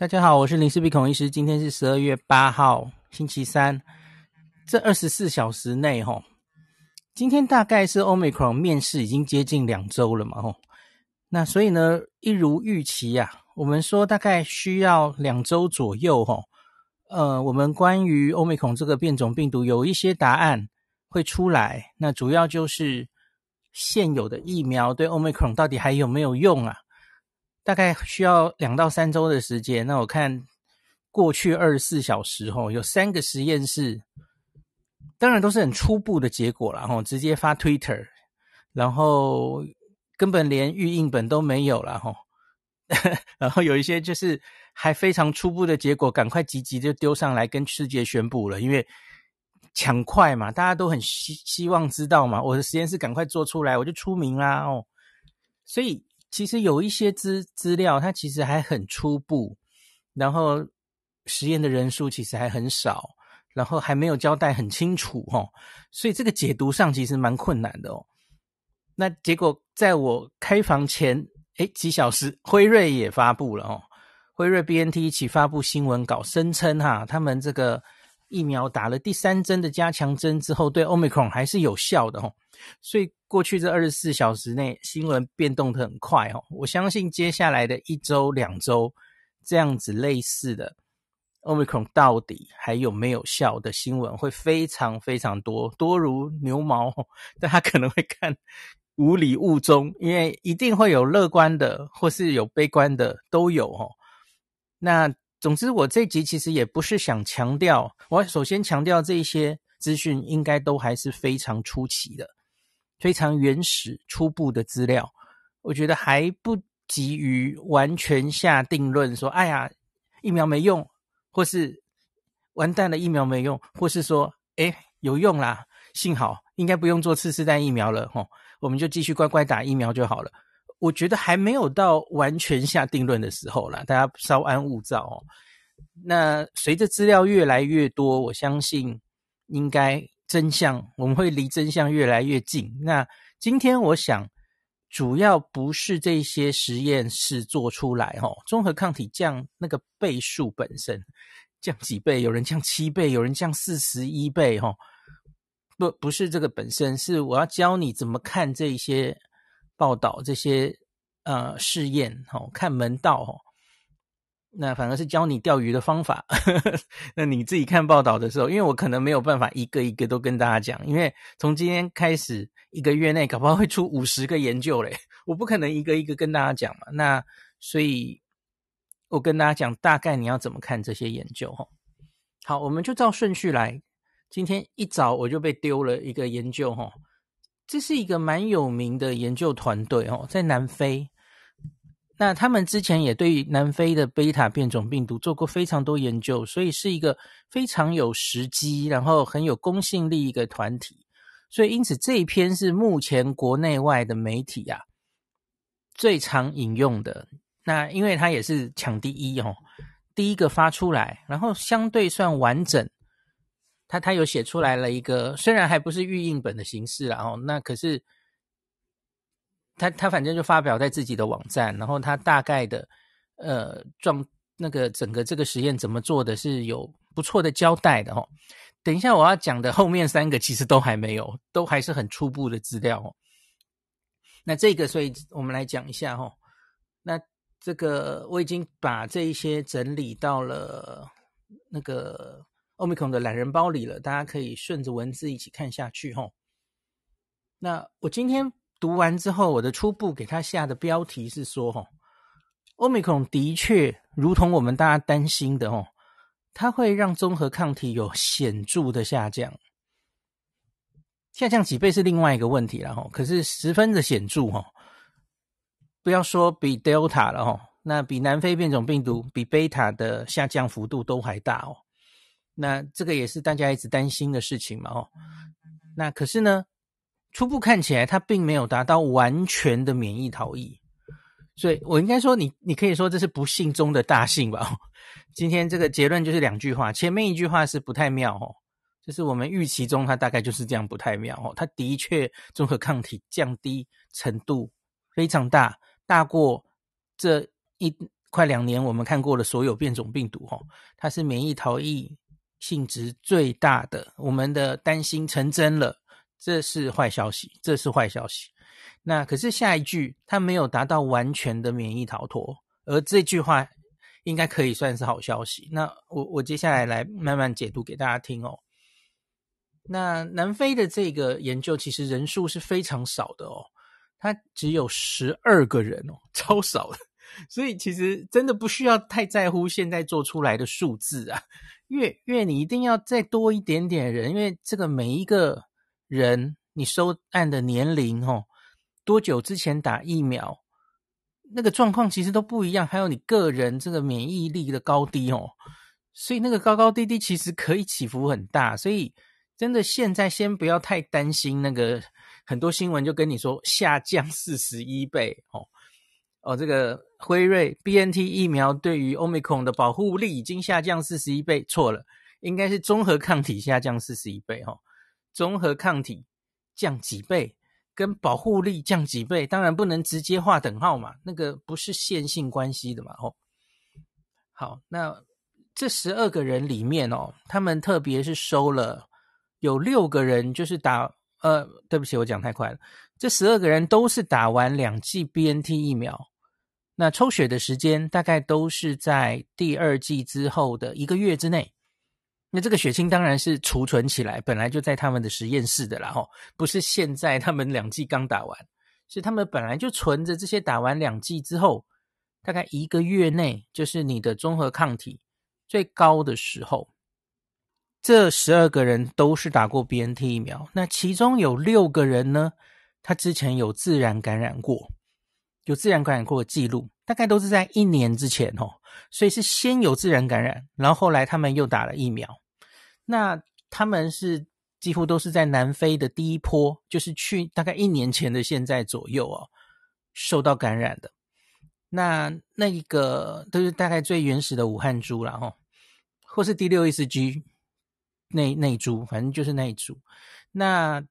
大家好，我是林氏鼻孔医师。今天是十二月八号，星期三。这二十四小时内，哈，今天大概是 Omicron 面世已经接近两周了嘛，吼。那所以呢，一如预期呀、啊，我们说大概需要两周左右，吼。呃，我们关于 Omicron 这个变种病毒有一些答案会出来。那主要就是现有的疫苗对 Omicron 到底还有没有用啊？大概需要两到三周的时间。那我看过去二十四小时后，有三个实验室，当然都是很初步的结果了，哈，直接发 Twitter，然后根本连预印本都没有了，哈，然后有一些就是还非常初步的结果，赶快急急就丢上来跟世界宣布了，因为抢快嘛，大家都很希希望知道嘛，我的实验室赶快做出来，我就出名啦，哦，所以。其实有一些资资料，它其实还很初步，然后实验的人数其实还很少，然后还没有交代很清楚哦，所以这个解读上其实蛮困难的哦。那结果在我开房前，诶几小时，辉瑞也发布了哦，辉瑞 BNT 一起发布新闻稿，声称哈，他们这个疫苗打了第三针的加强针之后，对 Omicron 还是有效的哦。所以过去这二十四小时内，新闻变动得很快哦。我相信接下来的一周、两周，这样子类似的，Omicron 到底还有没有效的新闻会非常非常多，多如牛毛。大家可能会看无里雾中，因为一定会有乐观的，或是有悲观的，都有哦。那总之，我这集其实也不是想强调，我首先强调这些资讯应该都还是非常出奇的。非常原始、初步的资料，我觉得还不急于完全下定论，说：“哎呀，疫苗没用，或是完蛋了，疫苗没用，或是说，哎，有用啦，幸好应该不用做次世代疫苗了，吼，我们就继续乖乖打疫苗就好了。”我觉得还没有到完全下定论的时候啦，大家稍安勿躁哦。那随着资料越来越多，我相信应该。真相，我们会离真相越来越近。那今天我想，主要不是这些实验室做出来哦，中和抗体降那个倍数本身降几倍，有人降七倍，有人降四十一倍哦，不不是这个本身，是我要教你怎么看这些报道，这些呃试验哦，看门道哦。那反而是教你钓鱼的方法。那你自己看报道的时候，因为我可能没有办法一个一个都跟大家讲，因为从今天开始一个月内，搞不好会出五十个研究嘞，我不可能一个一个跟大家讲嘛。那所以，我跟大家讲大概你要怎么看这些研究哈。好，我们就照顺序来。今天一早我就被丢了一个研究哈，这是一个蛮有名的研究团队哦，在南非。那他们之前也对南非的贝塔变种病毒做过非常多研究，所以是一个非常有时机，然后很有公信力一个团体。所以因此这一篇是目前国内外的媒体啊最常引用的。那因为它也是抢第一哦，第一个发出来，然后相对算完整。他他有写出来了一个，虽然还不是预印本的形式啦哦，那可是。他他反正就发表在自己的网站，然后他大概的呃状那个整个这个实验怎么做的是有不错的交代的哦。等一下我要讲的后面三个其实都还没有，都还是很初步的资料哦。那这个所以我们来讲一下哦。那这个我已经把这一些整理到了那个 Omicron 的懒人包里了，大家可以顺着文字一起看下去哦。那我今天。读完之后，我的初步给他下的标题是说：“哈，Omicron 的确如同我们大家担心的，哦，它会让综合抗体有显著的下降，下降几倍是另外一个问题了，哈。可是十分的显著，哈，不要说比 Delta 了，哈，那比南非变种病毒、比贝塔的下降幅度都还大哦。那这个也是大家一直担心的事情嘛，哦。那可是呢？”初步看起来，它并没有达到完全的免疫逃逸，所以我应该说你，你你可以说这是不幸中的大幸吧。今天这个结论就是两句话，前面一句话是不太妙哦，就是我们预期中它大概就是这样不太妙哦。它的确综合抗体降低程度非常大，大过这一快两年我们看过的所有变种病毒，哦，它是免疫逃逸性质最大的，我们的担心成真了，这是坏消息，这是坏消息。那可是下一句，它没有达到完全的免疫逃脱，而这句话应该可以算是好消息。那我我接下来来慢慢解读给大家听哦。那南非的这个研究其实人数是非常少的哦，它只有十二个人哦，超少的。所以其实真的不需要太在乎现在做出来的数字啊，越越你一定要再多一点点人，因为这个每一个人你收案的年龄哦。多久之前打疫苗，那个状况其实都不一样，还有你个人这个免疫力的高低哦，所以那个高高低低其实可以起伏很大，所以真的现在先不要太担心那个很多新闻就跟你说下降四十一倍哦哦，这个辉瑞 BNT 疫苗对于 Omicron 的保护力已经下降四十一倍，错了，应该是综合抗体下降四十一倍哦，综合抗体降几倍？跟保护力降几倍，当然不能直接划等号嘛，那个不是线性关系的嘛，哦。好，那这十二个人里面哦，他们特别是收了有六个人，就是打呃，对不起，我讲太快了，这十二个人都是打完两剂 BNT 疫苗，那抽血的时间大概都是在第二剂之后的一个月之内。那这个血清当然是储存起来，本来就在他们的实验室的啦，吼，不是现在他们两剂刚打完，是他们本来就存着这些打完两剂之后，大概一个月内就是你的综合抗体最高的时候。这十二个人都是打过 BNT 疫苗，那其中有六个人呢，他之前有自然感染过，有自然感染过的记录。大概都是在一年之前哦，所以是先有自然感染，然后后来他们又打了疫苗。那他们是几乎都是在南非的第一波，就是去大概一年前的现在左右哦，受到感染的。那那一个都是大概最原始的武汉株了哈，或是第六意思 G 那那株，反正就是那一株。那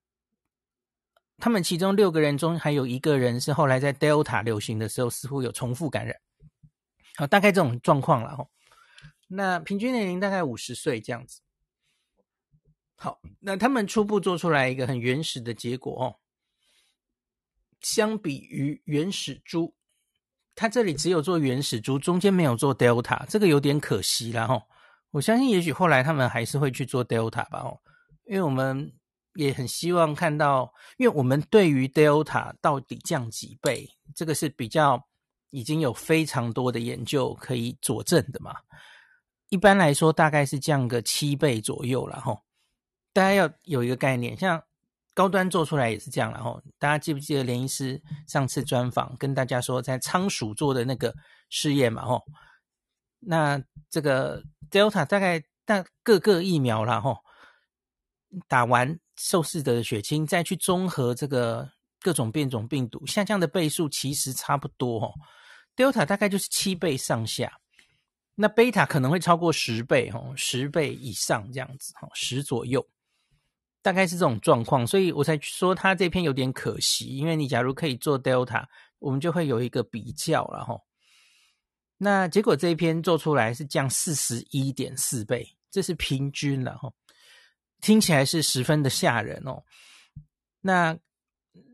他们其中六个人中，还有一个人是后来在 Delta 流行的时候，似乎有重复感染。好，大概这种状况了哈。那平均年龄大概五十岁这样子。好，那他们初步做出来一个很原始的结果哦。相比于原始株，他这里只有做原始株，中间没有做 Delta，这个有点可惜了哈。我相信也许后来他们还是会去做 Delta 吧哦，因为我们。也很希望看到，因为我们对于 Delta 到底降几倍，这个是比较已经有非常多的研究可以佐证的嘛。一般来说，大概是降个七倍左右了哈。大家要有一个概念，像高端做出来也是这样了哈。大家记不记得连医师上次专访跟大家说，在仓鼠做的那个试验嘛哈？那这个 Delta 大概大各个疫苗了哈，打完。受试者的血清再去综合这个各种变种病毒下降的倍数其实差不多哦，Delta 大概就是七倍上下，那贝塔可能会超过十倍哦，十倍以上这样子哈，十左右，大概是这种状况，所以我才说他这篇有点可惜，因为你假如可以做 Delta，我们就会有一个比较了哈。那结果这一篇做出来是降四十一点四倍，这是平均了哈。听起来是十分的吓人哦。那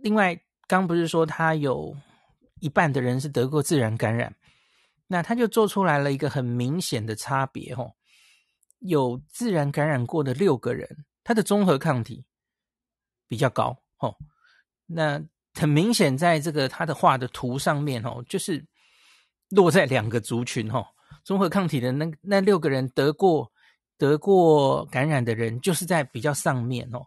另外，刚不是说他有一半的人是得过自然感染，那他就做出来了一个很明显的差别哦。有自然感染过的六个人，他的综合抗体比较高哦。那很明显，在这个他的画的图上面哦，就是落在两个族群哦。综合抗体的那那六个人得过。得过感染的人就是在比较上面哦，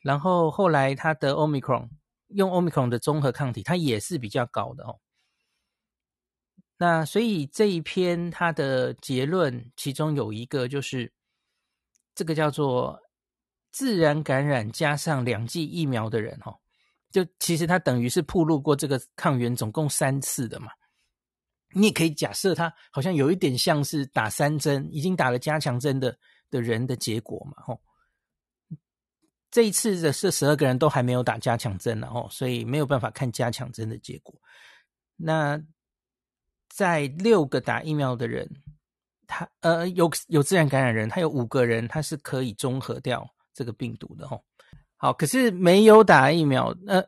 然后后来他得 Omicron，用 Omicron 的综合抗体，它也是比较高的哦。那所以这一篇它的结论，其中有一个就是这个叫做自然感染加上两剂疫苗的人哦，就其实他等于是暴露过这个抗原总共三次的嘛。你也可以假设他好像有一点像是打三针，已经打了加强针的的人的结果嘛，吼。这一次的这十二个人都还没有打加强针，然后所以没有办法看加强针的结果。那在六个打疫苗的人，他呃有有自然感染人，他有五个人他是可以中和掉这个病毒的吼。好，可是没有打疫苗，呃，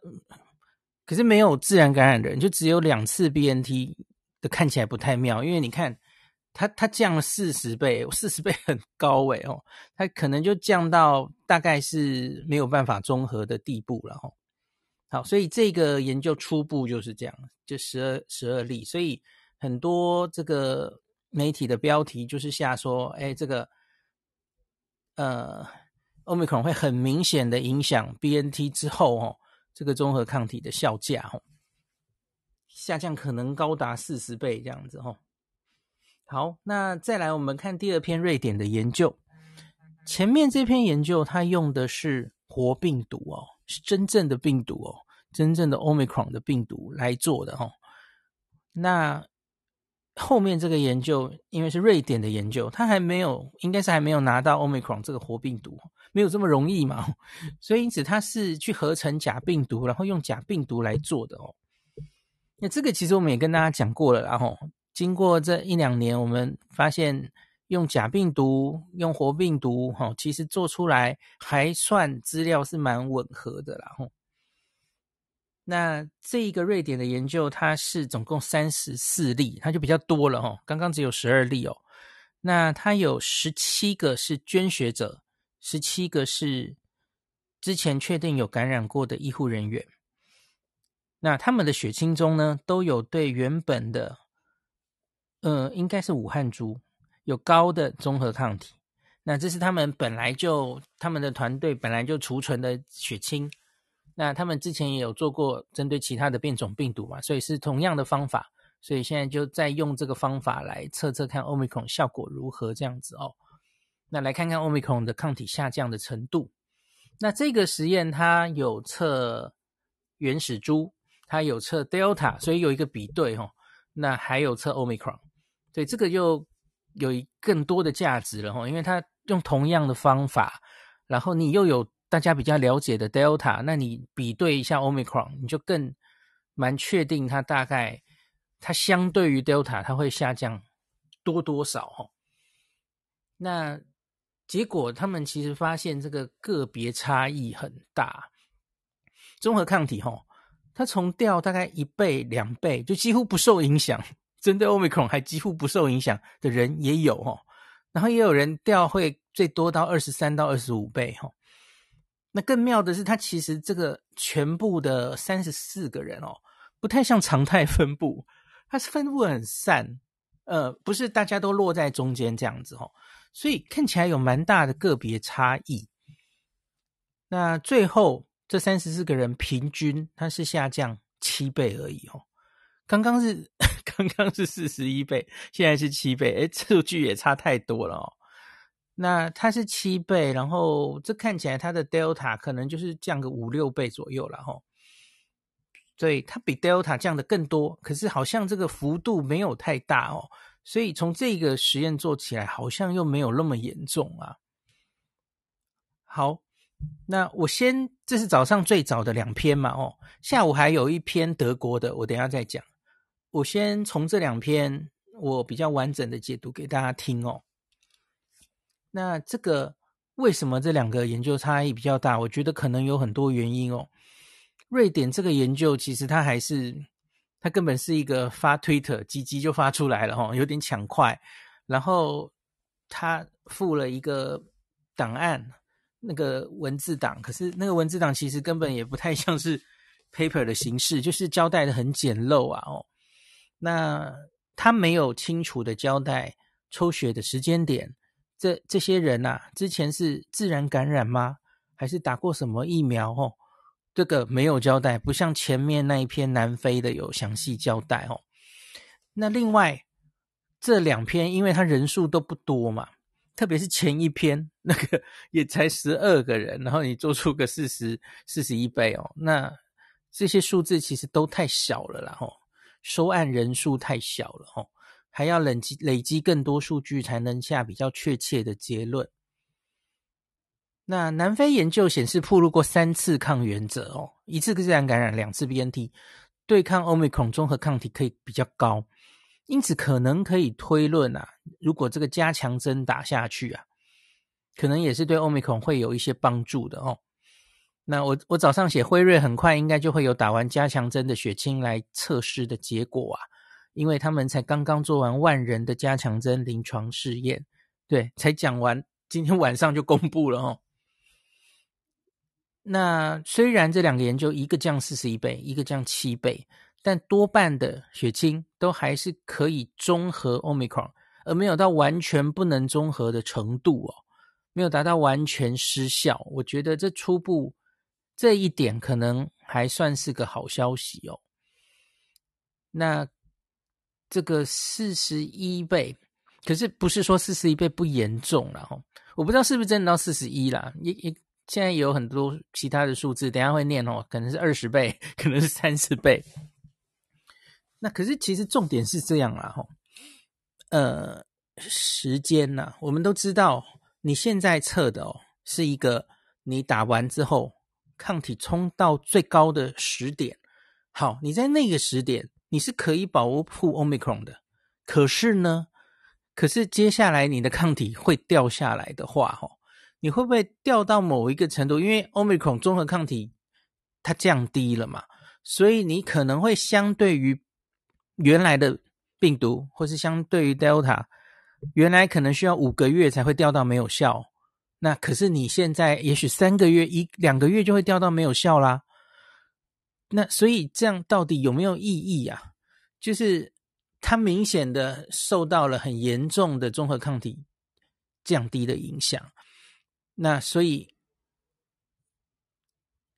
可是没有自然感染的人，就只有两次 BNT 看起来不太妙，因为你看。它它降了四十倍，四十倍很高诶哦，它可能就降到大概是没有办法中和的地步了哦。好，所以这个研究初步就是这样，就十二十二例，所以很多这个媒体的标题就是下说，哎，这个呃，Omicron 会很明显的影响 BNT 之后哦，这个综合抗体的效价哦，下降可能高达四十倍这样子哦。好，那再来我们看第二篇瑞典的研究。前面这篇研究它用的是活病毒哦，是真正的病毒哦，真正的 Omicron 的病毒来做的哦。那后面这个研究因为是瑞典的研究，它还没有，应该是还没有拿到 Omicron 这个活病毒，没有这么容易嘛。所以因此它是去合成假病毒，然后用假病毒来做的哦。那这个其实我们也跟大家讲过了，然后。经过这一两年，我们发现用假病毒、用活病毒，哈，其实做出来还算资料是蛮吻合的啦，吼。那这一个瑞典的研究，它是总共三十四例，它就比较多了，哈。刚刚只有十二例哦。那它有十七个是捐血者，十七个是之前确定有感染过的医护人员。那他们的血清中呢，都有对原本的。呃，应该是武汉株有高的中和抗体，那这是他们本来就他们的团队本来就储存的血清，那他们之前也有做过针对其他的变种病毒嘛，所以是同样的方法，所以现在就再用这个方法来测测看 Omicron 效果如何这样子哦。那来看看 Omicron 的抗体下降的程度。那这个实验它有测原始株，它有测 Delta，所以有一个比对哦。那还有测 Omicron。对，这个就有更多的价值了哈，因为它用同样的方法，然后你又有大家比较了解的 Delta，那你比对一下 Omicron，你就更蛮确定它大概它相对于 Delta 它会下降多多少哈。那结果他们其实发现这个个别差异很大，综合抗体哈，它从掉大概一倍两倍就几乎不受影响。针对 Omicron 还几乎不受影响的人也有哦，然后也有人掉会最多到二十三到二十五倍哦。那更妙的是，它其实这个全部的三十四个人哦，不太像常态分布，它是分布很散，呃，不是大家都落在中间这样子哦，所以看起来有蛮大的个别差异。那最后这三十四个人平均它是下降七倍而已哦。刚刚是 刚刚是四十一倍，现在是七倍，诶，数据也差太多了哦。那它是七倍，然后这看起来它的 Delta 可能就是降个五六倍左右了哈。所以它比 Delta 降的更多，可是好像这个幅度没有太大哦。所以从这个实验做起来，好像又没有那么严重啊。好。那我先，这是早上最早的两篇嘛，哦，下午还有一篇德国的，我等下再讲。我先从这两篇我比较完整的解读给大家听哦。那这个为什么这两个研究差异比较大？我觉得可能有很多原因哦。瑞典这个研究其实它还是，它根本是一个发推特，叽叽就发出来了哈，有点抢快，然后他附了一个档案。那个文字档，可是那个文字档其实根本也不太像是 paper 的形式，就是交代的很简陋啊哦。那他没有清楚的交代抽血的时间点，这这些人呐、啊，之前是自然感染吗？还是打过什么疫苗？哦，这个没有交代，不像前面那一篇南非的有详细交代哦。那另外这两篇，因为他人数都不多嘛。特别是前一篇那个也才十二个人，然后你做出个四十四十一倍哦，那这些数字其实都太小了啦吼，收案人数太小了吼，还要累积累积更多数据才能下比较确切的结论。那南非研究显示，暴露过三次抗原者哦，一次自然感染，两次 BNT 对抗 Omicron 中和抗体可以比较高。因此可能可以推论啊，如果这个加强针打下去啊，可能也是对 Omicron 会有一些帮助的哦。那我我早上写辉瑞很快应该就会有打完加强针的血清来测试的结果啊，因为他们才刚刚做完万人的加强针临床试验，对，才讲完，今天晚上就公布了哦。那虽然这两个研究一个降四十一倍，一个降七倍，但多半的血清都还是可以中和 Omicron，而没有到完全不能中和的程度哦，没有达到完全失效。我觉得这初步。这一点可能还算是个好消息哦。那这个四十一倍，可是不是说四十一倍不严重了哦？我不知道是不是真的到四十一啦。也也现在有很多其他的数字，等下会念哦，可能是二十倍，可能是三十倍。那可是其实重点是这样啦哈。呃，时间呢，我们都知道，你现在测的哦，是一个你打完之后。抗体冲到最高的时点，好，你在那个时点你是可以保护 Omicron 的。可是呢，可是接下来你的抗体会掉下来的话，哦，你会不会掉到某一个程度？因为 Omicron 综合抗体它降低了嘛，所以你可能会相对于原来的病毒，或是相对于 Delta，原来可能需要五个月才会掉到没有效。那可是你现在也许三个月一两个月就会掉到没有效啦。那所以这样到底有没有意义啊？就是它明显的受到了很严重的综合抗体降低的影响。那所以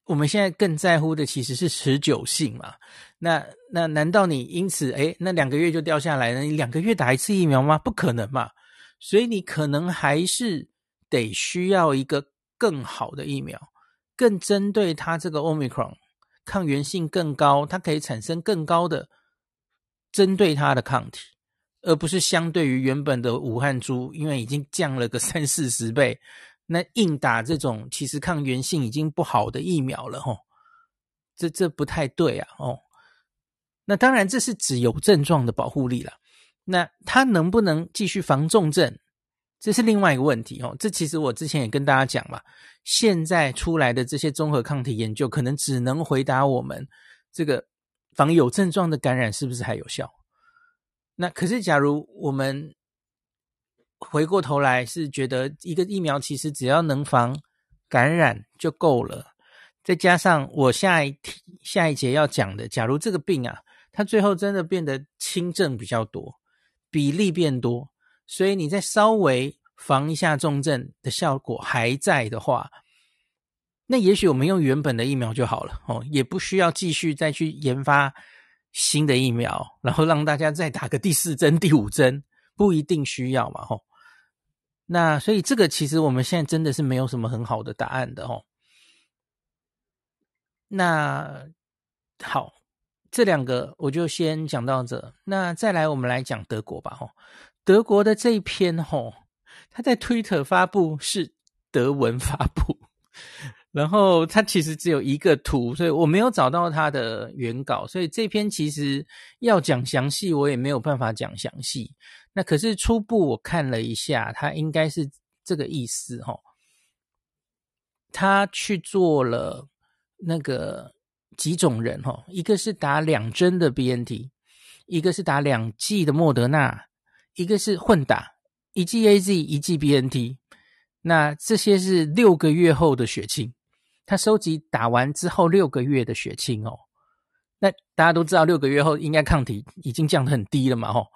我们现在更在乎的其实是持久性嘛。那那难道你因此诶那两个月就掉下来了？你两个月打一次疫苗吗？不可能嘛。所以你可能还是。得需要一个更好的疫苗，更针对它这个 Omicron 抗原性更高，它可以产生更高的针对它的抗体，而不是相对于原本的武汉株，因为已经降了个三四十倍，那硬打这种其实抗原性已经不好的疫苗了吼，这这不太对啊哦。那当然这是指有症状的保护力了，那它能不能继续防重症？这是另外一个问题哦，这其实我之前也跟大家讲嘛，现在出来的这些综合抗体研究，可能只能回答我们这个防有症状的感染是不是还有效。那可是，假如我们回过头来是觉得一个疫苗其实只要能防感染就够了，再加上我下一题下一节要讲的，假如这个病啊，它最后真的变得轻症比较多，比例变多。所以你再稍微防一下重症的效果还在的话，那也许我们用原本的疫苗就好了哦，也不需要继续再去研发新的疫苗，然后让大家再打个第四针、第五针，不一定需要嘛吼。那所以这个其实我们现在真的是没有什么很好的答案的吼。那好，这两个我就先讲到这，那再来我们来讲德国吧吼。德国的这一篇吼，他在 Twitter 发布是德文发布，然后他其实只有一个图，所以我没有找到他的原稿，所以这篇其实要讲详细，我也没有办法讲详细。那可是初步我看了一下，他应该是这个意思哦，他去做了那个几种人哦，一个是打两针的 BNT，一个是打两剂的莫德纳。一个是混打，一剂 AZ，一剂 BNT，那这些是六个月后的血清，他收集打完之后六个月的血清哦。那大家都知道，六个月后应该抗体已经降得很低了嘛吼。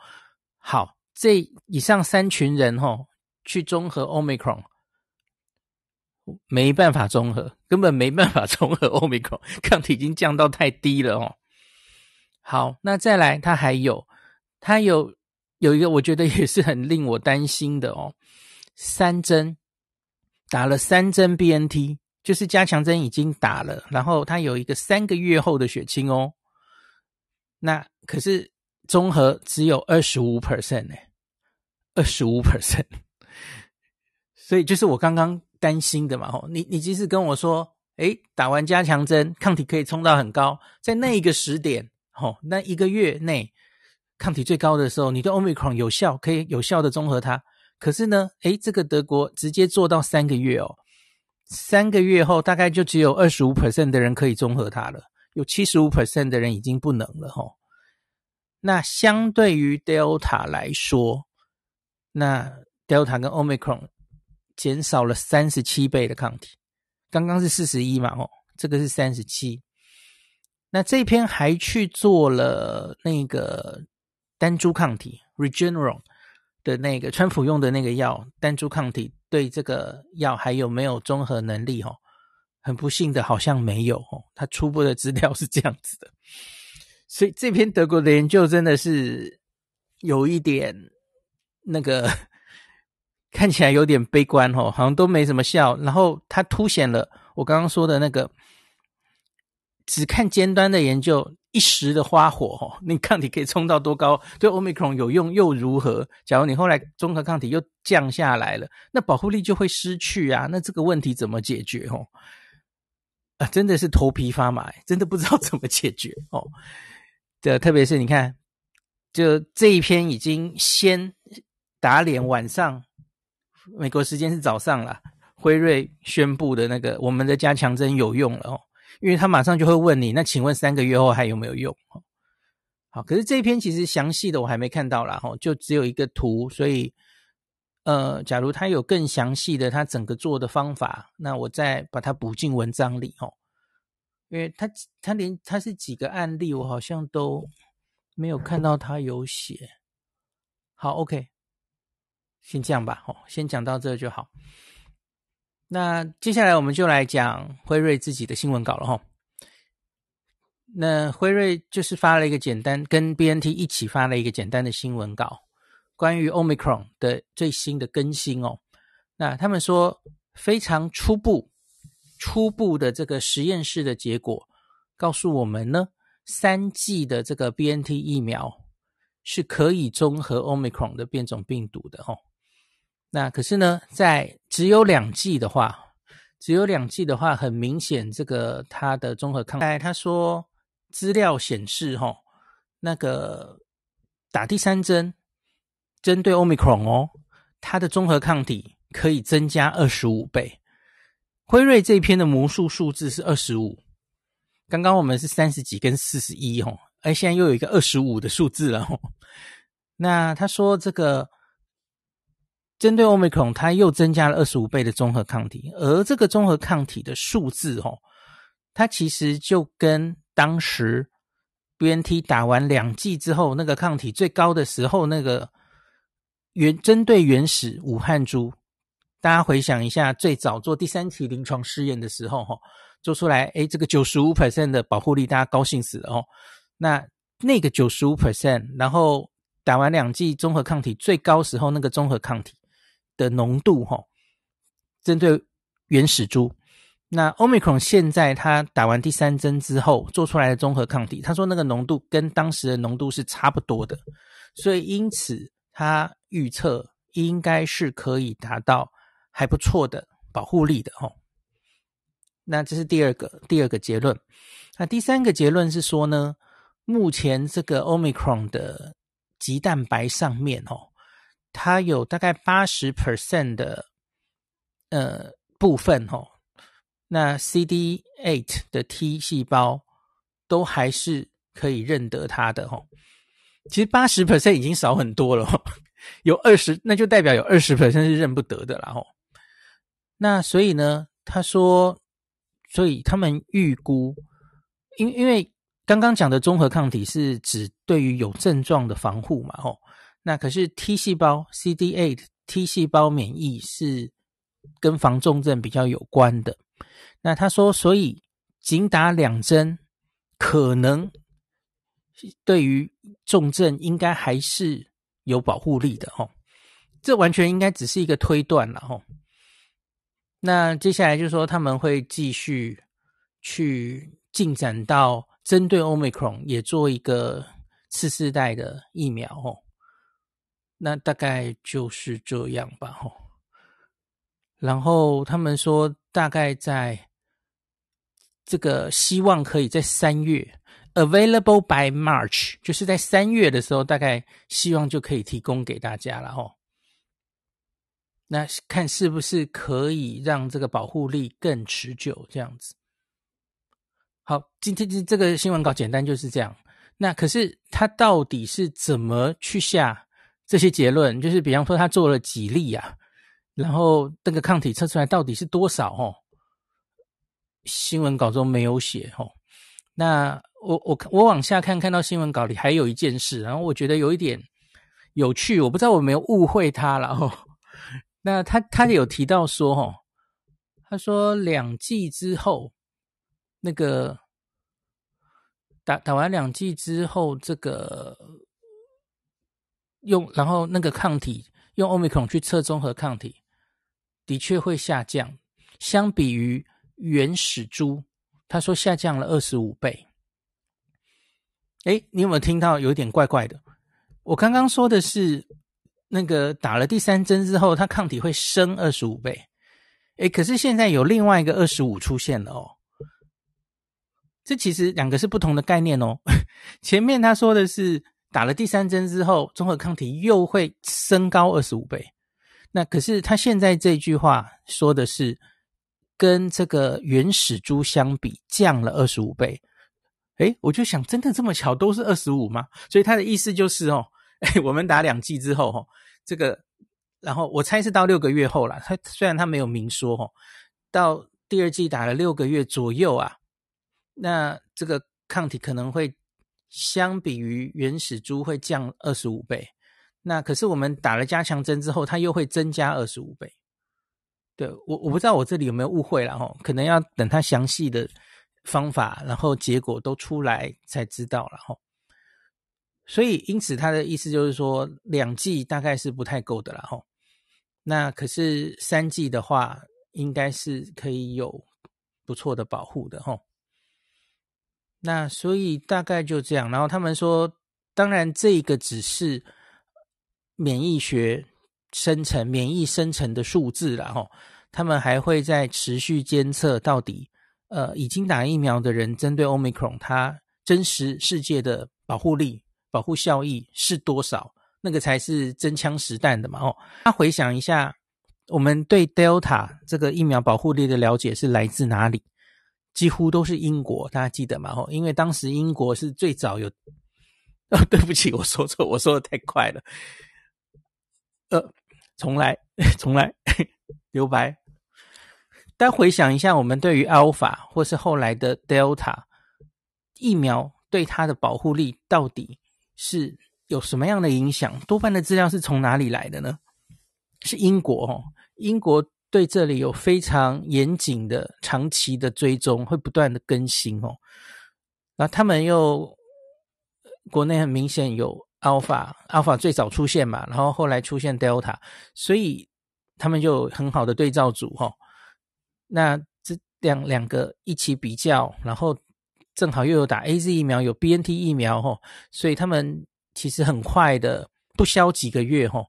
好，这以上三群人吼去中和 Omicron，没办法中和，根本没办法中和 Omicron，抗体已经降到太低了哦。好，那再来，他还有，他有。有一个我觉得也是很令我担心的哦，三针打了三针 BNT，就是加强针已经打了，然后他有一个三个月后的血清哦，那可是综合只有二十五 percent 呢，二十五 percent，所以就是我刚刚担心的嘛吼，你你即使跟我说，诶，打完加强针抗体可以冲到很高，在那一个时点，吼，那一个月内。抗体最高的时候，你对 Omicron 有效，可以有效的中和它。可是呢，诶，这个德国直接做到三个月哦，三个月后大概就只有二十五 percent 的人可以中和它了，有七十五 percent 的人已经不能了哦。那相对于 Delta 来说，那 Delta 跟 Omicron 减少了三十七倍的抗体，刚刚是四十一嘛，哦，这个是三十七。那这篇还去做了那个单株抗体 Regeneron 的那个川普用的那个药，单株抗体对这个药还有没有综合能力？哦，很不幸的，好像没有哦。他初步的资料是这样子的，所以这篇德国的研究真的是有一点那个看起来有点悲观哦，好像都没什么效。然后它凸显了我刚刚说的那个。只看尖端的研究，一时的花火哦，你抗体可以冲到多高？对 Omicron 有用又如何？假如你后来中和抗体又降下来了，那保护力就会失去啊！那这个问题怎么解决？哦，啊，真的是头皮发麻，真的不知道 怎么解决哦。这特别是你看，就这一篇已经先打脸，晚上美国时间是早上了，辉瑞宣布的那个我们的加强针有用了哦。因为他马上就会问你，那请问三个月后还有没有用？好，可是这一篇其实详细的我还没看到啦，哈，就只有一个图，所以呃，假如他有更详细的他整个做的方法，那我再把它补进文章里，哈，因为他他连他是几个案例，我好像都没有看到他有写。好，OK，先这样吧，哦，先讲到这就好。那接下来我们就来讲辉瑞自己的新闻稿了哈。那辉瑞就是发了一个简单，跟 BNT 一起发了一个简单的新闻稿，关于 Omicron 的最新的更新哦。那他们说非常初步、初步的这个实验室的结果，告诉我们呢，三剂的这个 BNT 疫苗是可以中和 Omicron 的变种病毒的哦。那可是呢，在只有两剂的话，只有两剂的话，很明显这个它的综合抗体，他说资料显示哈，那个打第三针针对 Omicron 哦，它的综合抗体可以增加二十五倍。辉瑞这篇的魔术数字是二十五，刚刚我们是三十几跟四十一哦，哎，现在又有一个二十五的数字了哦。那他说这个。针对 Omicron，它又增加了二十五倍的综合抗体，而这个综合抗体的数字，哦，它其实就跟当时 BNT 打完两剂之后，那个抗体最高的时候，那个原针对原始武汉株，大家回想一下，最早做第三期临床试验的时候，哈，做出来，诶，这个九十五 percent 的保护力，大家高兴死了哦。那那个九十五 percent，然后打完两剂综合抗体最高时候，那个综合抗体。的浓度哈，针对原始株，那 Omicron 现在他打完第三针之后做出来的综合抗体，他说那个浓度跟当时的浓度是差不多的，所以因此他预测应该是可以达到还不错的保护力的哦。那这是第二个第二个结论，那第三个结论是说呢，目前这个 Omicron 的棘蛋白上面哦。它有大概八十 percent 的呃部分哦，那 CD8 的 T 细胞都还是可以认得它的哦。其实八十 percent 已经少很多了，有二十那就代表有二十 percent 是认不得的啦哦。那所以呢，他说，所以他们预估，因因为刚刚讲的综合抗体是指对于有症状的防护嘛哦。那可是 T 细胞 CD8 T 细胞免疫是跟防重症比较有关的。那他说，所以仅打两针，可能对于重症应该还是有保护力的哦。这完全应该只是一个推断了哦。那接下来就是说他们会继续去进展到针对 Omicron 也做一个次世代的疫苗哦。那大概就是这样吧，吼。然后他们说，大概在这个希望可以在三月，available by March，就是在三月的时候，大概希望就可以提供给大家了吼。那看是不是可以让这个保护力更持久，这样子。好，今天这这个新闻稿简单就是这样。那可是他到底是怎么去下这些结论？就是比方说他做了几例啊，然后这个抗体测出来到底是多少？哦，新闻稿中没有写。哦，那我我我往下看，看到新闻稿里还有一件事，然后我觉得有一点有趣，我不知道我没有误会他了。哦。那他他有提到说，哦，他说两剂之后，那个打打完两剂之后，这个用然后那个抗体用 Omicron 去测综合抗体，的确会下降，相比于原始株，他说下降了二十五倍。哎，你有没有听到有点怪怪的？我刚刚说的是。那个打了第三针之后，它抗体会升二十五倍，诶，可是现在有另外一个二十五出现了哦。这其实两个是不同的概念哦。前面他说的是打了第三针之后，综合抗体又会升高二十五倍，那可是他现在这句话说的是跟这个原始株相比降了二十五倍。诶，我就想，真的这么巧，都是二十五吗？所以他的意思就是哦。哎，我们打两剂之后，哈，这个，然后我猜是到六个月后了。他虽然他没有明说，哈，到第二剂打了六个月左右啊，那这个抗体可能会相比于原始株会降二十五倍。那可是我们打了加强针之后，它又会增加二十五倍。对，我我不知道我这里有没有误会了，哈，可能要等它详细的方法，然后结果都出来才知道了，哈。所以，因此他的意思就是说，两剂大概是不太够的了吼。那可是三剂的话，应该是可以有不错的保护的吼。那所以大概就这样。然后他们说，当然这个只是免疫学生成、免疫生成的数字了吼。他们还会再持续监测到底，呃，已经打疫苗的人针对 Omicron 它真实世界的保护力。保护效益是多少？那个才是真枪实弹的嘛！哦，那回想一下，我们对 Delta 这个疫苗保护力的了解是来自哪里？几乎都是英国，大家记得吗？哦，因为当时英国是最早有……哦，对不起，我说错，我说的太快了。呃，重来，重来，留白。但回想一下，我们对于 Alpha 或是后来的 Delta 疫苗对它的保护力到底？是有什么样的影响？多半的资料是从哪里来的呢？是英国哦，英国对这里有非常严谨的长期的追踪，会不断的更新哦。那他们又国内很明显有 Alpha，Alpha 最早出现嘛，然后后来出现 Delta，所以他们就有很好的对照组哈。那这两两个一起比较，然后。正好又有打 AZ 疫苗，有 BNT 疫苗吼，所以他们其实很快的，不消几个月吼，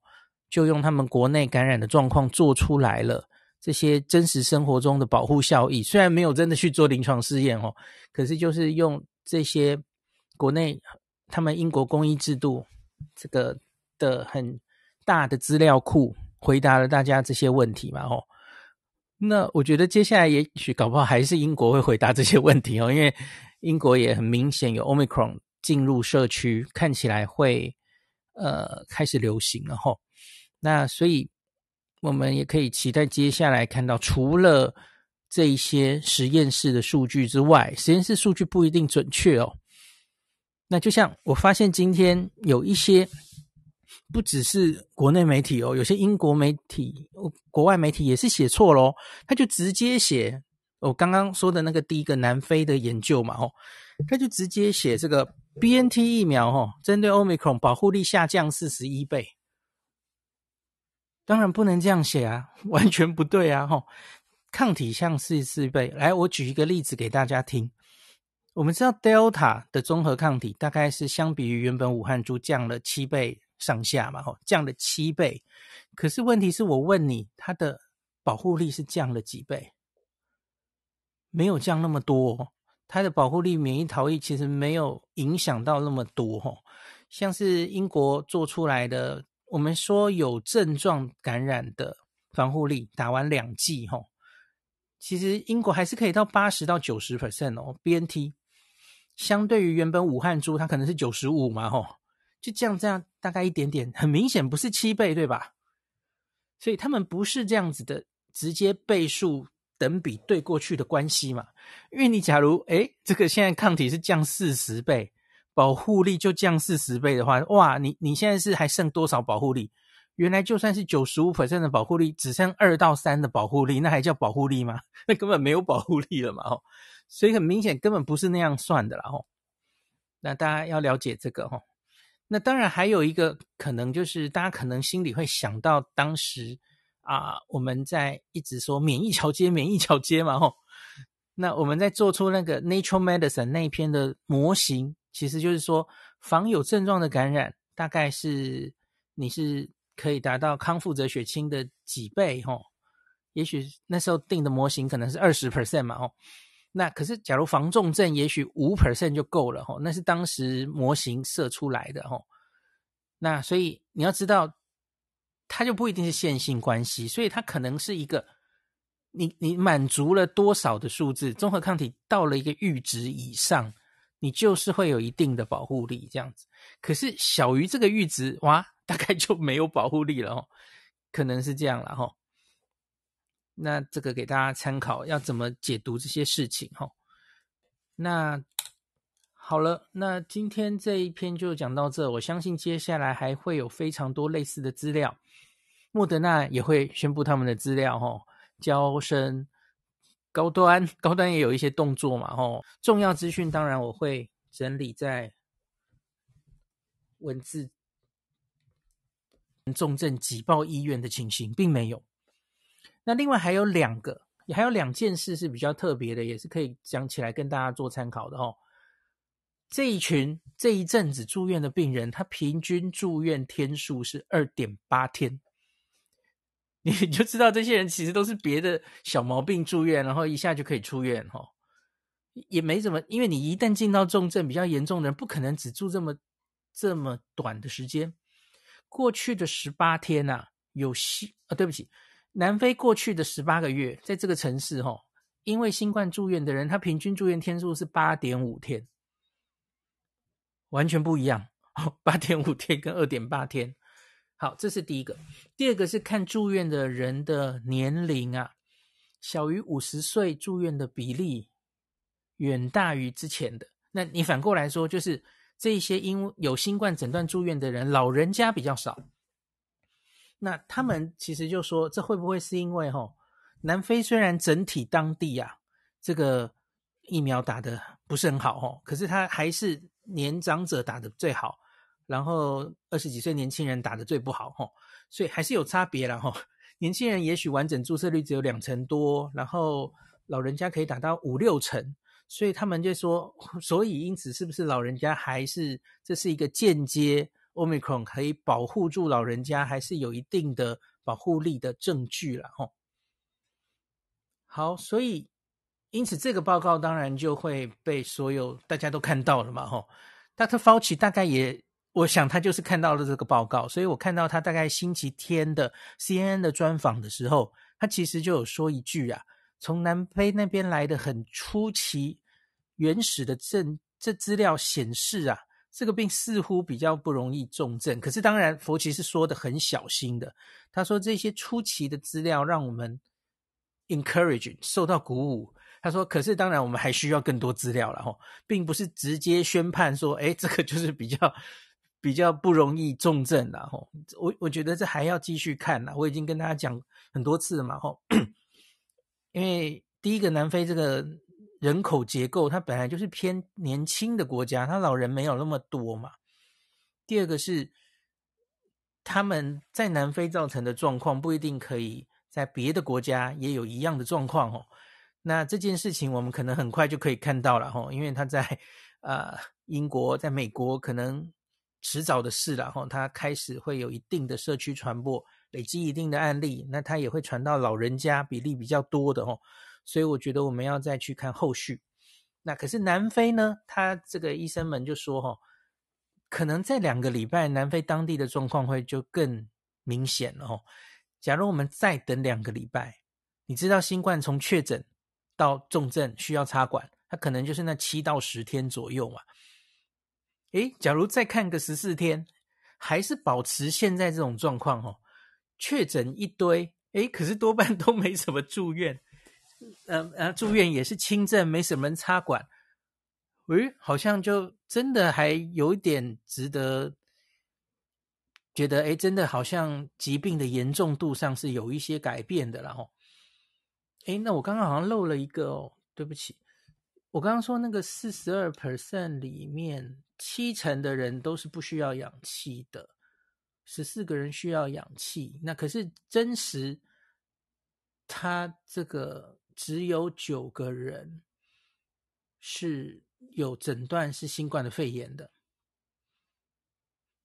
就用他们国内感染的状况做出来了这些真实生活中的保护效益。虽然没有真的去做临床试验吼，可是就是用这些国内他们英国公益制度这个的很大的资料库，回答了大家这些问题嘛吼。那我觉得接下来也许搞不好还是英国会回答这些问题哦，因为。英国也很明显有 Omicron 进入社区，看起来会呃开始流行了吼。那所以我们也可以期待接下来看到，除了这一些实验室的数据之外，实验室数据不一定准确哦。那就像我发现今天有一些不只是国内媒体哦，有些英国媒体、国外媒体也是写错咯，他就直接写。我刚刚说的那个第一个南非的研究嘛，吼，他就直接写这个 BNT 疫苗，哦，针对 Omicron 保护力下降四十一倍。当然不能这样写啊，完全不对啊，吼，抗体降四十四倍。来，我举一个例子给大家听。我们知道 Delta 的综合抗体大概是相比于原本武汉株降了七倍上下嘛，吼，降了七倍。可是问题是我问你，它的保护力是降了几倍？没有降那么多，它的保护力、免疫逃逸其实没有影响到那么多哈。像是英国做出来的，我们说有症状感染的防护力，打完两剂哈，其实英国还是可以到八十到九十 percent 哦。BNT 相对于原本武汉株，它可能是九十五嘛吼，就这样这样大概一点点，很明显不是七倍对吧？所以他们不是这样子的直接倍数。等比对过去的关系嘛，因为你假如诶这个现在抗体是降四十倍，保护力就降四十倍的话，哇，你你现在是还剩多少保护力？原来就算是九十五%的保护力，只剩二到三的保护力，那还叫保护力吗？那根本没有保护力了嘛，哦，所以很明显根本不是那样算的啦，哦。那大家要了解这个，哦。那当然还有一个可能就是大家可能心里会想到当时。啊，我们在一直说免疫桥接，免疫桥接嘛，吼。那我们在做出那个 Nature Medicine 那一篇的模型，其实就是说防有症状的感染，大概是你是可以达到康复者血清的几倍，吼。也许那时候定的模型可能是二十 percent 嘛，吼。那可是假如防重症，也许五 percent 就够了，吼。那是当时模型设出来的，吼。那所以你要知道。它就不一定是线性关系，所以它可能是一个你你满足了多少的数字，综合抗体到了一个阈值以上，你就是会有一定的保护力这样子。可是小于这个阈值，哇，大概就没有保护力了哦，可能是这样了哈。那这个给大家参考，要怎么解读这些事情哈。那好了，那今天这一篇就讲到这，我相信接下来还会有非常多类似的资料。莫德纳也会宣布他们的资料，吼，娇生高端，高端也有一些动作嘛，吼，重要资讯当然我会整理在文字。重症挤爆医院的情形并没有。那另外还有两个，还有两件事是比较特别的，也是可以讲起来跟大家做参考的，吼。这一群这一阵子住院的病人，他平均住院天数是二点八天。你就知道这些人其实都是别的小毛病住院，然后一下就可以出院哈，也没怎么，因为你一旦进到重症比较严重的人，不可能只住这么这么短的时间。过去的十八天呐，有新啊，对不起，南非过去的十八个月，在这个城市哈，因为新冠住院的人，他平均住院天数是八点五天，完全不一样，八点五天跟二点八天。好，这是第一个。第二个是看住院的人的年龄啊，小于五十岁住院的比例远大于之前的。那你反过来说，就是这些因有新冠诊断住院的人，老人家比较少。那他们其实就说，这会不会是因为齁，南非虽然整体当地啊，这个疫苗打的不是很好哦，可是他还是年长者打的最好。然后二十几岁年轻人打得最不好吼，所以还是有差别啦吼。年轻人也许完整注射率只有两成多，然后老人家可以打到五六成，所以他们就说，所以因此是不是老人家还是这是一个间接 Omicron 可以保护住老人家，还是有一定的保护力的证据了吼。好，所以因此这个报告当然就会被所有大家都看到了嘛吼。Dr. Fauci 大概也。我想他就是看到了这个报告，所以我看到他大概星期天的 CNN 的专访的时候，他其实就有说一句啊，从南非那边来的很出奇原始的证，这资料显示啊，这个病似乎比较不容易重症。可是当然，佛奇是说的很小心的，他说这些出奇的资料让我们 encourage 受到鼓舞。他说，可是当然我们还需要更多资料了哈，并不是直接宣判说，哎，这个就是比较。比较不容易重症了吼，我我觉得这还要继续看呐。我已经跟大家讲很多次了嘛吼，因为第一个南非这个人口结构，它本来就是偏年轻的国家，它老人没有那么多嘛。第二个是他们在南非造成的状况，不一定可以在别的国家也有一样的状况哦。那这件事情我们可能很快就可以看到了吼，因为他在呃英国，在美国可能。迟早的事了哈，它开始会有一定的社区传播，累积一定的案例，那它也会传到老人家，比例比较多的哈，所以我觉得我们要再去看后续。那可是南非呢，他这个医生们就说哈，可能在两个礼拜，南非当地的状况会就更明显了哦。假如我们再等两个礼拜，你知道新冠从确诊到重症需要插管，它可能就是那七到十天左右嘛。诶，假如再看个十四天，还是保持现在这种状况哦，确诊一堆，诶，可是多半都没什么住院。呃呃，住院也是轻症，没什么插管。诶，好像就真的还有一点值得觉得，诶，真的好像疾病的严重度上是有一些改变的了哈。诶，那我刚刚好像漏了一个哦，对不起，我刚刚说那个四十二 percent 里面，七成的人都是不需要氧气的，十四个人需要氧气。那可是真实，他这个。只有九个人是有诊断是新冠的肺炎的，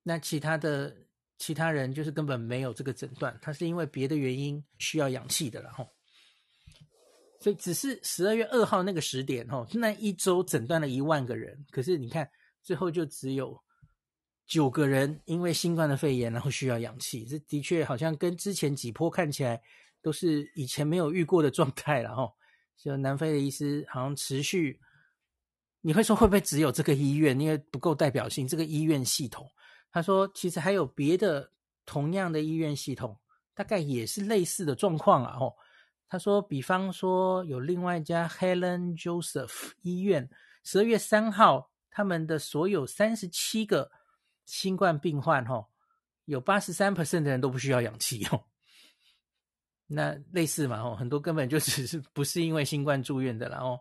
那其他的其他人就是根本没有这个诊断，他是因为别的原因需要氧气的了吼。所以只是十二月二号那个时点哦，那一周诊断了一万个人，可是你看最后就只有九个人因为新冠的肺炎然后需要氧气，这的确好像跟之前几波看起来。都是以前没有遇过的状态了哈，就南非的医师好像持续，你会说会不会只有这个医院？因为不够代表性，这个医院系统，他说其实还有别的同样的医院系统，大概也是类似的状况啊。哦，他说，比方说有另外一家 Helen Joseph 医院，十二月三号，他们的所有三十七个新冠病患，哈，有八十三 percent 的人都不需要氧气哦。那类似嘛，哦，很多根本就只是不是因为新冠住院的，啦哦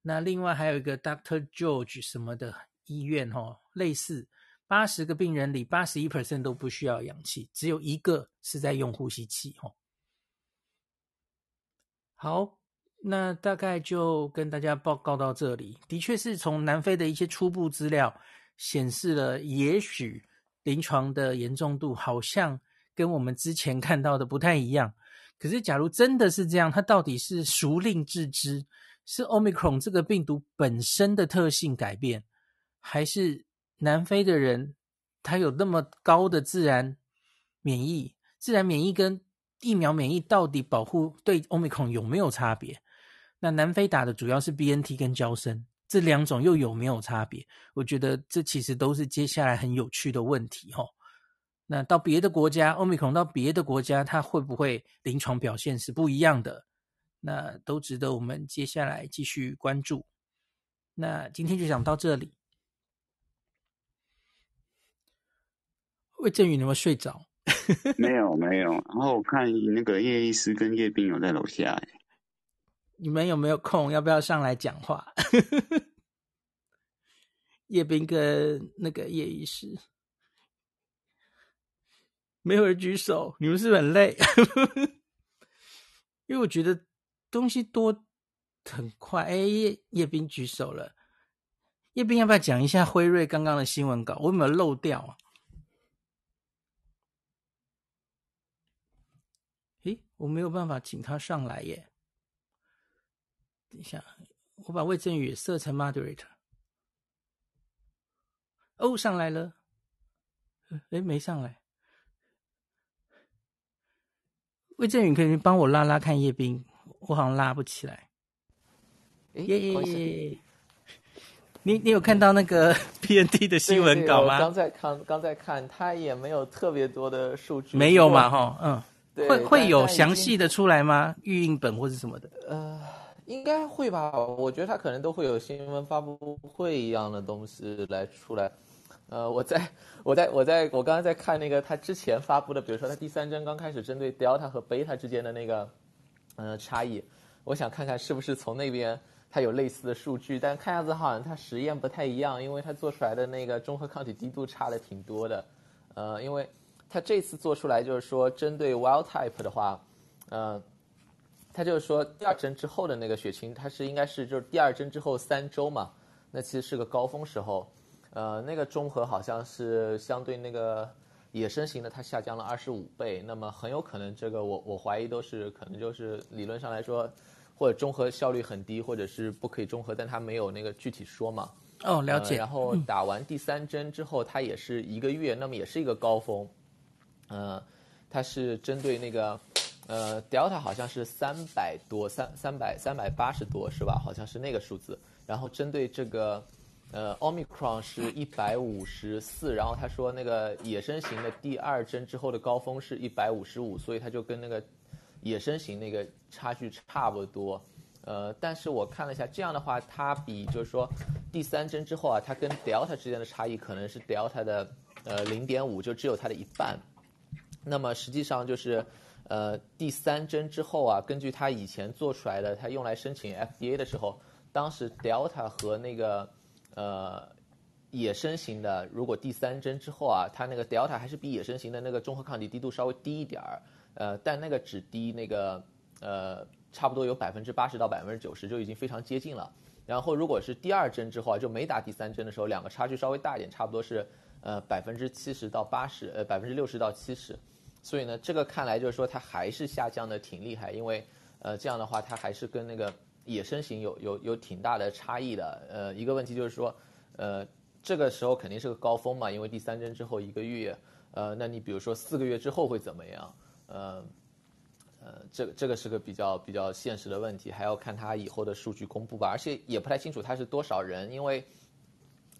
那另外还有一个 Doctor George 什么的医院，哦，类似八十个病人里八十一 percent 都不需要氧气，只有一个是在用呼吸器，哦。好，那大概就跟大家报告到这里。的确是从南非的一些初步资料显示了，也许临床的严重度好像跟我们之前看到的不太一样。可是，假如真的是这样，它到底是孰令致之？是 Omicron 这个病毒本身的特性改变，还是南非的人他有那么高的自然免疫？自然免疫跟疫苗免疫到底保护对 Omicron 有没有差别？那南非打的主要是 BNT 跟娇生，这两种又有没有差别？我觉得这其实都是接下来很有趣的问题，吼。那到别的国家，Omicron 到别的国家，它会不会临床表现是不一样的？那都值得我们接下来继续关注。那今天就讲到这里。魏振宇，你有没有睡着？没有，没有。然后我看那个叶医师跟叶斌有在楼下。你们有没有空？要不要上来讲话？叶斌跟那个叶医师。没有人举手，你们是不是很累？因为我觉得东西多很快。哎，叶叶斌举手了。叶斌要不要讲一下辉瑞刚刚的新闻稿？我有没有漏掉啊？诶，我没有办法请他上来耶。等一下，我把魏正宇设成 moderator。哦，上来了。哎，没上来。魏振宇，可以帮我拉拉看叶斌，我好像拉不起来。耶耶！你你有看到那个 PND 的新闻稿吗？刚在看，刚在看，他也没有特别多的数据。没有嘛？哈，嗯，对会会有详细的出来吗？预印本或是什么的？呃，应该会吧。我觉得他可能都会有新闻发布会一样的东西来出来。呃，我在，我在，我在，我刚刚在看那个他之前发布的，比如说他第三针刚开始针对 Delta 和 Beta 之间的那个，呃，差异，我想看看是不是从那边他有类似的数据，但看样子好像他实验不太一样，因为他做出来的那个中和抗体激度差的挺多的，呃，因为他这次做出来就是说针对 Wild Type 的话，呃，他就是说第二针之后的那个血清，它是应该是就是第二针之后三周嘛，那其实是个高峰时候。呃，那个中和好像是相对那个野生型的，它下降了二十五倍。那么很有可能这个我我怀疑都是可能就是理论上来说，或者中和效率很低，或者是不可以中和，但它没有那个具体说嘛。哦，了解。呃、然后打完第三针之后，它也是一个月，那么也是一个高峰。呃，它是针对那个，呃，Delta 好像是三百多，三三百三百八十多是吧？好像是那个数字。然后针对这个，呃，Omicron 是一百五十四。然后他说那个野生型的第二针之后的高峰是一百五十五，所以他就跟那个野生型那个差距差不多。呃，但是我看了一下，这样的话，它比就是说第三针之后啊，它跟 Delta 之间的差异可能是 Delta 的呃零点五，就只有它的一半。那么实际上就是，呃，第三针之后啊，根据他以前做出来的，他用来申请 FDA 的时候，当时 Delta 和那个呃野生型的，如果第三针之后啊，它那个 Delta 还是比野生型的那个中和抗体滴度稍微低一点儿，呃，但那个只低那个呃。差不多有百分之八十到百分之九十就已经非常接近了。然后如果是第二针之后啊，就没打第三针的时候，两个差距稍微大一点，差不多是呃百分之七十到八十，呃百分之六十到七十。所以呢，这个看来就是说它还是下降的挺厉害，因为呃这样的话它还是跟那个野生型有有有挺大的差异的。呃，一个问题就是说，呃这个时候肯定是个高峰嘛，因为第三针之后一个月，呃那你比如说四个月之后会怎么样？呃。呃，这个这个是个比较比较现实的问题，还要看他以后的数据公布吧，而且也不太清楚他是多少人，因为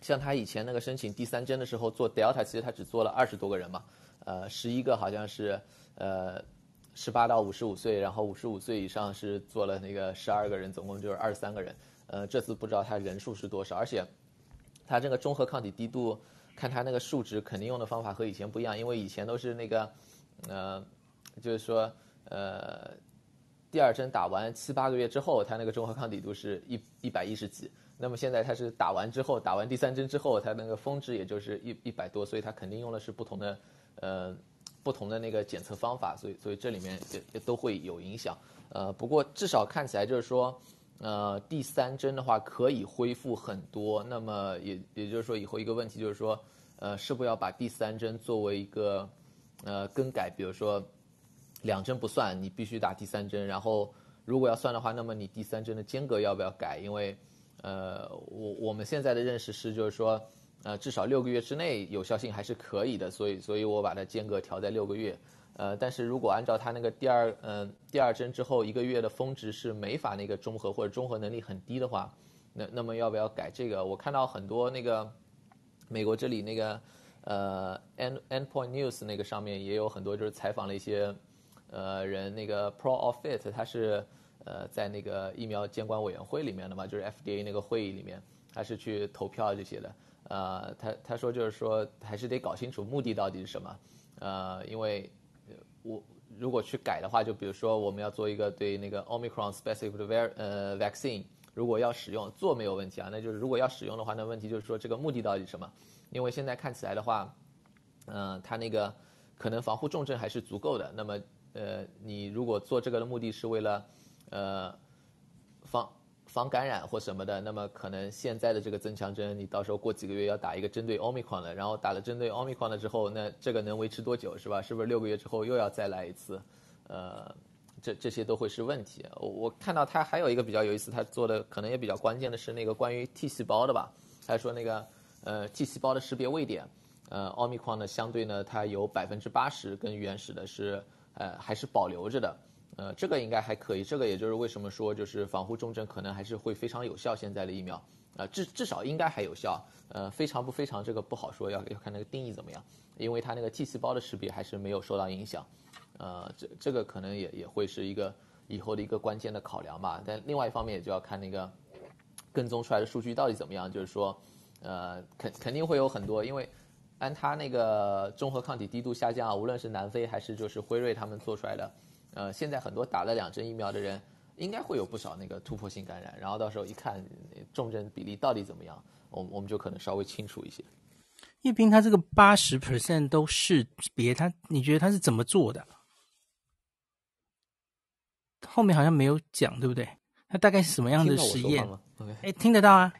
像他以前那个申请第三针的时候做 Delta，其实他只做了二十多个人嘛，呃，十一个好像是呃十八到五十五岁，然后五十五岁以上是做了那个十二个人，总共就是二十三个人，呃，这次不知道他人数是多少，而且他这个中和抗体滴度，看他那个数值肯定用的方法和以前不一样，因为以前都是那个呃，就是说。呃，第二针打完七八个月之后，他那个中和抗体度是一一百一十几。那么现在它是打完之后，打完第三针之后，它那个峰值也就是一一百多，所以它肯定用的是不同的呃不同的那个检测方法，所以所以这里面也也都会有影响。呃，不过至少看起来就是说，呃，第三针的话可以恢复很多。那么也也就是说，以后一个问题就是说，呃，是不要把第三针作为一个呃更改，比如说。两针不算，你必须打第三针。然后，如果要算的话，那么你第三针的间隔要不要改？因为，呃，我我们现在的认识是，就是说，呃，至少六个月之内有效性还是可以的。所以，所以我把它间隔调在六个月。呃，但是如果按照它那个第二，嗯、第二针之后一个月的峰值是没法那个中和或者中和能力很低的话，那那么要不要改这个？我看到很多那个美国这里那个，呃 N endpoint news 那个上面也有很多就是采访了一些。呃，人那个 Pro Offit 他是呃在那个疫苗监管委员会里面的嘛，就是 FDA 那个会议里面，他是去投票这些的。呃，他他说就是说还是得搞清楚目的到底是什么。呃，因为我如果去改的话，就比如说我们要做一个对那个 Omicron specific 的 v 呃 vaccine，如果要使用做没有问题啊，那就是如果要使用的话，那问题就是说这个目的到底是什么？因为现在看起来的话，嗯、呃，他那个可能防护重症还是足够的，那么。呃，你如果做这个的目的是为了，呃，防防感染或什么的，那么可能现在的这个增强针，你到时候过几个月要打一个针对 Omicron 的，然后打了针对 Omicron 的之后，那这个能维持多久是吧？是不是六个月之后又要再来一次？呃，这这些都会是问题。我我看到他还有一个比较有意思，他做的可能也比较关键的是那个关于 T 细胞的吧？他说那个呃 T 细胞的识别位点，呃 Omicron 呢相对呢它有百分之八十跟原始的是。呃，还是保留着的，呃，这个应该还可以。这个也就是为什么说，就是防护重症可能还是会非常有效。现在的疫苗，呃，至至少应该还有效。呃，非常不非常，这个不好说，要要看那个定义怎么样。因为它那个 T 细胞的识别还是没有受到影响。呃，这这个可能也也会是一个以后的一个关键的考量吧。但另外一方面，也就要看那个跟踪出来的数据到底怎么样。就是说，呃，肯肯定会有很多，因为。按他那个中和抗体滴度下降，无论是南非还是就是辉瑞他们做出来的，呃，现在很多打了两针疫苗的人，应该会有不少那个突破性感染，然后到时候一看重症比例到底怎么样，我我们就可能稍微清楚一些。叶斌，他这个八十 percent 都识别，他你觉得他是怎么做的？后面好像没有讲，对不对？他大概是什么样的实验？哎，听得到啊？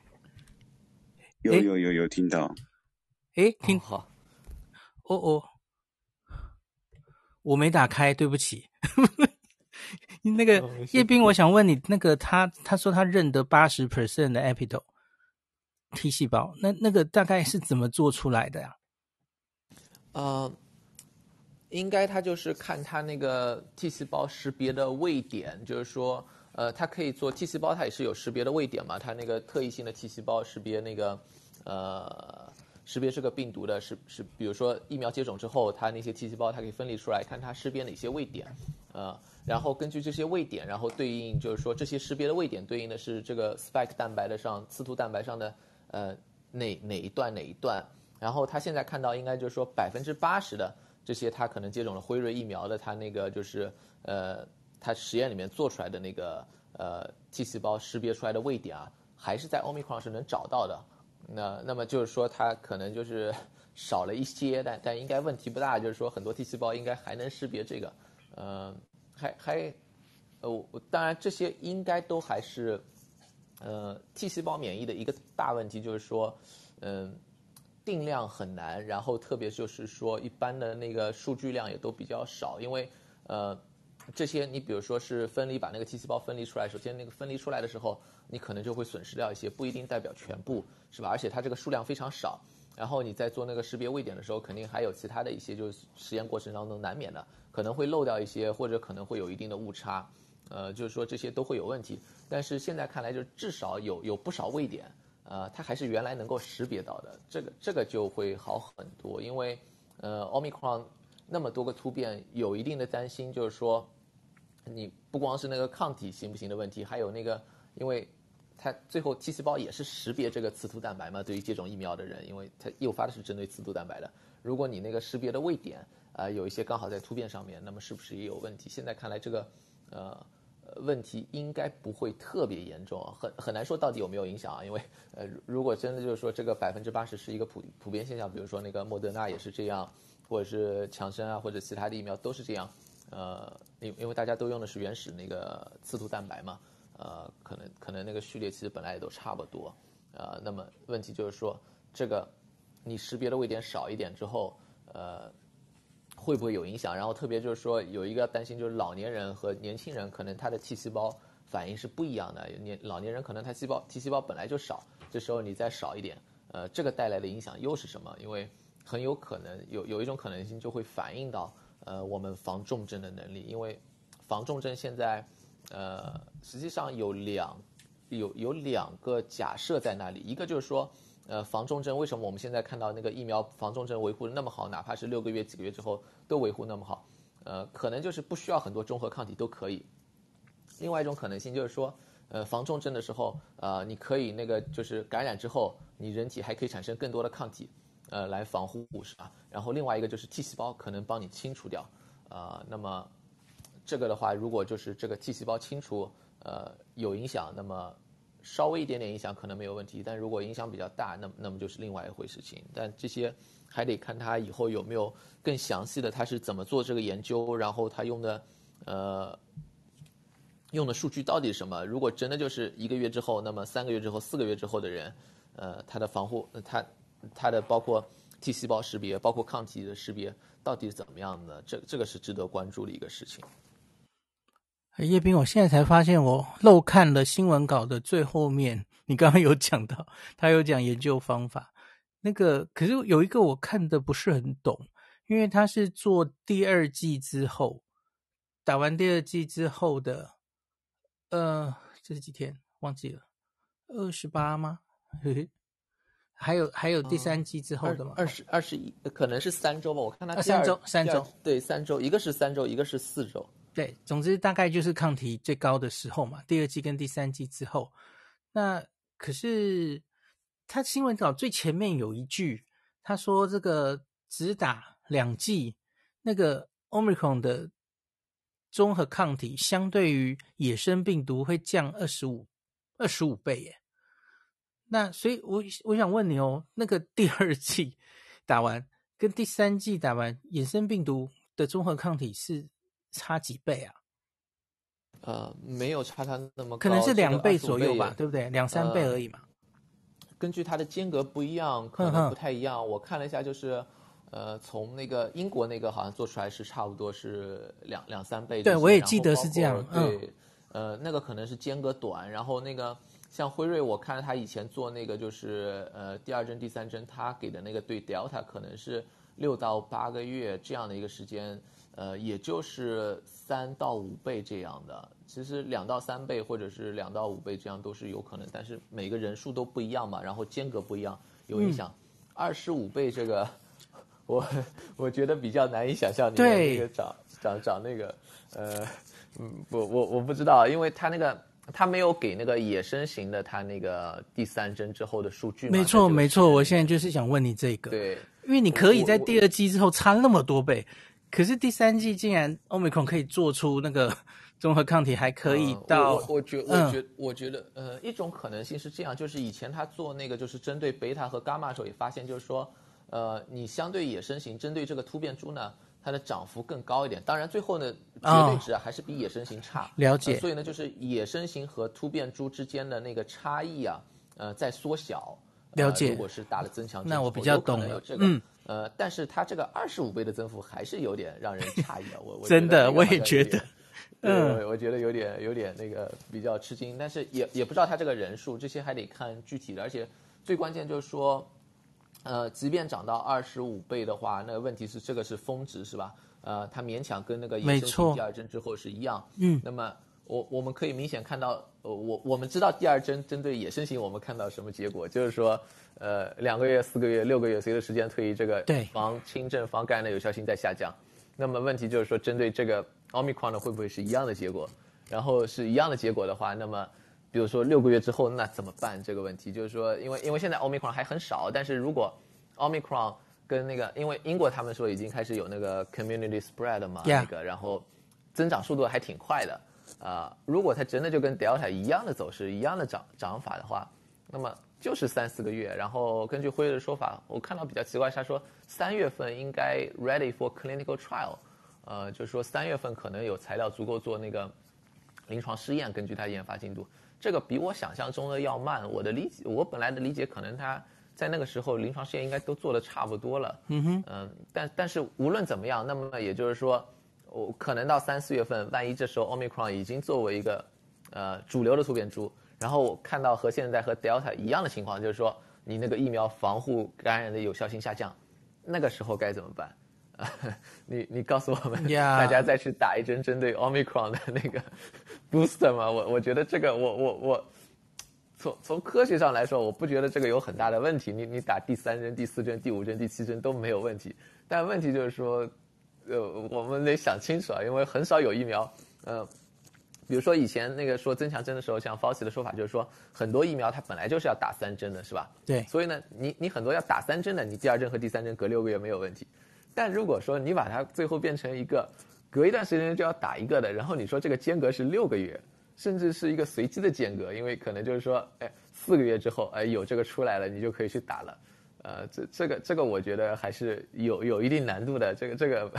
有有有有听到。哎，听好。哦哦，我没打开，对不起。那个叶斌，我想问你，那个他他说他认得八十 percent 的 epitope T 细胞，那那个大概是怎么做出来的呀、啊？呃，应该他就是看他那个 T 细胞识别的位点，就是说，呃，它可以做 T 细胞，它也是有识别的位点嘛，它那个特异性的 T 细胞识别那个，呃。识别这个病毒的是是，比如说疫苗接种之后，它那些 T 细胞它可以分离出来，看它识别哪些位点，呃，然后根据这些位点，然后对应就是说这些识别的位点对应的是这个 spike 蛋白的上刺突蛋白上的呃哪哪一段哪一段，然后他现在看到应该就是说百分之八十的这些他可能接种了辉瑞疫苗的他那个就是呃他实验里面做出来的那个呃 T 细胞识别出来的位点啊，还是在 Omicron 是能找到的。那那么就是说，它可能就是 少了一些，但但应该问题不大。就是说，很多 T 细胞应该还能识别这个，呃，还还，呃，当然这些应该都还是，呃，T 细胞免疫的一个大问题，就是说，嗯、定量很难，然后特别就是说，一般的那个数据量也都比较少，因为呃。这些你比如说是分离，把那个 T 细胞分离出来，首先那个分离出来的时候，你可能就会损失掉一些，不一定代表全部，是吧？而且它这个数量非常少，然后你在做那个识别位点的时候，肯定还有其他的一些，就是实验过程当中难免的，可能会漏掉一些，或者可能会有一定的误差，呃，就是说这些都会有问题。但是现在看来，就至少有有不少位点，呃，它还是原来能够识别到的，这个这个就会好很多，因为呃，Omicron。那么多个突变，有一定的担心，就是说，你不光是那个抗体行不行的问题，还有那个，因为它最后 T 细胞也是识别这个刺突蛋白嘛，对于接种疫苗的人，因为它诱发的是针对刺突蛋白的。如果你那个识别的位点啊、呃、有一些刚好在突变上面，那么是不是也有问题？现在看来，这个呃问题应该不会特别严重，啊很很难说到底有没有影响啊。因为呃，如果真的就是说这个百分之八十是一个普普遍现象，比如说那个莫德纳也是这样。或者是强生啊，或者其他的疫苗都是这样，呃，因因为大家都用的是原始那个刺突蛋白嘛，呃，可能可能那个序列其实本来也都差不多，呃，那么问题就是说，这个你识别的位点少一点之后，呃，会不会有影响？然后特别就是说有一个担心，就是老年人和年轻人可能他的 T 细胞反应是不一样的，年老年人可能他细胞 T 细胞本来就少，这时候你再少一点，呃，这个带来的影响又是什么？因为很有可能有有一种可能性就会反映到呃我们防重症的能力，因为防重症现在呃实际上有两有有两个假设在那里，一个就是说呃防重症为什么我们现在看到那个疫苗防重症维护的那么好，哪怕是六个月几个月之后都维护那么好，呃可能就是不需要很多中和抗体都可以。另外一种可能性就是说呃防重症的时候呃你可以那个就是感染之后你人体还可以产生更多的抗体。呃，来防护是吧？然后另外一个就是 T 细胞可能帮你清除掉，啊、呃，那么这个的话，如果就是这个 T 细胞清除，呃，有影响，那么稍微一点点影响可能没有问题，但如果影响比较大，那么那么就是另外一回事情。但这些还得看他以后有没有更详细的，他是怎么做这个研究，然后他用的呃用的数据到底是什么？如果真的就是一个月之后，那么三个月之后、四个月之后的人，呃，他的防护，他。它的包括 T 细胞识别，包括抗体的识别，到底是怎么样的？这这个是值得关注的一个事情。叶斌，我现在才发现我漏看了新闻稿的最后面，你刚刚有讲到，他有讲研究方法。那个可是有一个我看的不是很懂，因为他是做第二季之后，打完第二季之后的，呃，这是几天？忘记了，二十八吗？还有还有第三季之后的吗？二十二十一，可能是三周吧。我看他三周三周，对三周，一个是三周，一个是四周。对，总之大概就是抗体最高的时候嘛。第二季跟第三季之后，那可是他新闻稿最前面有一句，他说这个只打两剂，那个 Omicron 的综合抗体相对于野生病毒会降二十五二十五倍耶。那所以我，我我想问你哦，那个第二季打完跟第三季打完，野生病毒的综合抗体是差几倍啊？呃，没有差它那么高，可能是两倍左右吧，对不对？两三倍而已嘛。呃、根据它的间隔不一样，可能不太一样。我看了一下，就是呃，从那个英国那个好像做出来是差不多是两两三倍。对，我也记得是这样。对，嗯、呃，那个可能是间隔短，然后那个像辉瑞，我看他以前做那个就是呃第二针、第三针，他给的那个对 Delta 可能是六到八个月这样的一个时间。呃，也就是三到五倍这样的，其实两到三倍或者是两到五倍这样都是有可能，但是每个人数都不一样嘛，然后间隔不一样，有影响。二十五倍这个，我我觉得比较难以想象你的那个长长长那个，呃，嗯，我我我不知道，因为他那个他没有给那个野生型的他那个第三针之后的数据嘛。没错没错，我现在就是想问你这个，对，因为你可以在第二季之后差那么多倍。可是第三季竟然 Omicron 可以做出那个综合抗体，还可以到、嗯、我我觉我觉我觉得呃一种可能性是这样，就是以前他做那个就是针对贝塔和伽马的时候也发现，就是说呃你相对野生型针对这个突变株呢，它的涨幅更高一点。当然最后呢绝对值啊还是比野生型差。哦、了解、呃。所以呢就是野生型和突变株之间的那个差异啊呃在缩小。了解。如果是打了增强剂，那我比较懂了。这个、嗯。呃，但是它这个二十五倍的增幅还是有点让人诧异啊！我我真的我也觉得，嗯，我觉得有点有点那个比较吃惊，但是也也不知道它这个人数，这些还得看具体的，而且最关键就是说，呃，即便涨到二十五倍的话，那个问题是这个是峰值是吧？呃，它勉强跟那个野生型第二针之后是一样，嗯，那么。我我们可以明显看到，呃，我我们知道第二针针对野生型，我们看到什么结果？就是说，呃，两个月、四个月、六个月，随着时间推移，这个防轻症、防感染的有效性在下降。那么问题就是说，针对这个奥密克戎呢，会不会是一样的结果？然后是一样的结果的话，那么比如说六个月之后，那怎么办？这个问题就是说，因为因为现在奥密克戎还很少，但是如果奥密克戎跟那个，因为英国他们说已经开始有那个 community spread 嘛.那个然后增长速度还挺快的。啊、呃，如果它真的就跟 Delta 一样的走势，一样的涨涨法的话，那么就是三四个月。然后根据辉瑞的说法，我看到比较奇怪，他说三月份应该 ready for clinical trial，呃，就是说三月份可能有材料足够做那个临床试验。根据他研发进度，这个比我想象中的要慢。我的理解，我本来的理解可能他在那个时候临床试验应该都做的差不多了。嗯哼，嗯、呃，但但是无论怎么样，那么也就是说。我可能到三四月份，万一这时候 Omicron 已经作为一个，呃，主流的突变株，然后我看到和现在和 Delta 一样的情况，就是说你那个疫苗防护感染的有效性下降，那个时候该怎么办？啊，你你告诉我们.大家再去打一针针对 Omicron 的那个 booster 吗？我我觉得这个我我我，从从科学上来说，我不觉得这个有很大的问题。你你打第三针、第四针、第五针、第七针都没有问题，但问题就是说。呃，我们得想清楚啊，因为很少有疫苗。呃，比如说以前那个说增强针的时候，像 Fauci 的说法就是说，很多疫苗它本来就是要打三针的，是吧？对。所以呢，你你很多要打三针的，你第二针和第三针隔六个月没有问题。但如果说你把它最后变成一个隔一段时间就要打一个的，然后你说这个间隔是六个月，甚至是一个随机的间隔，因为可能就是说，哎，四个月之后，哎，有这个出来了，你就可以去打了。呃，这这个这个我觉得还是有有一定难度的，这个这个，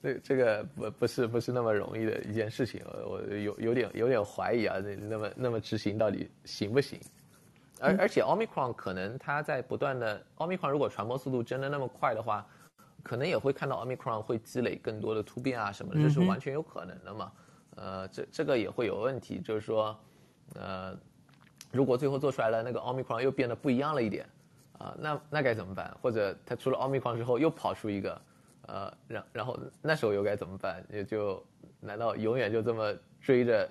这 这个不不是不是那么容易的一件事情，我有有点有点怀疑啊，那那么那么执行到底行不行？而而且奥密克戎可能它在不断的，奥密克戎如果传播速度真的那么快的话，可能也会看到奥密克戎会积累更多的突变啊什么的，这是完全有可能的嘛。呃，这这个也会有问题，就是说，呃，如果最后做出来了那个奥密克戎又变得不一样了一点。啊，那那该怎么办？或者它出了奥密克戎之后又跑出一个，呃，然然后那时候又该怎么办？也就难道永远就这么追着，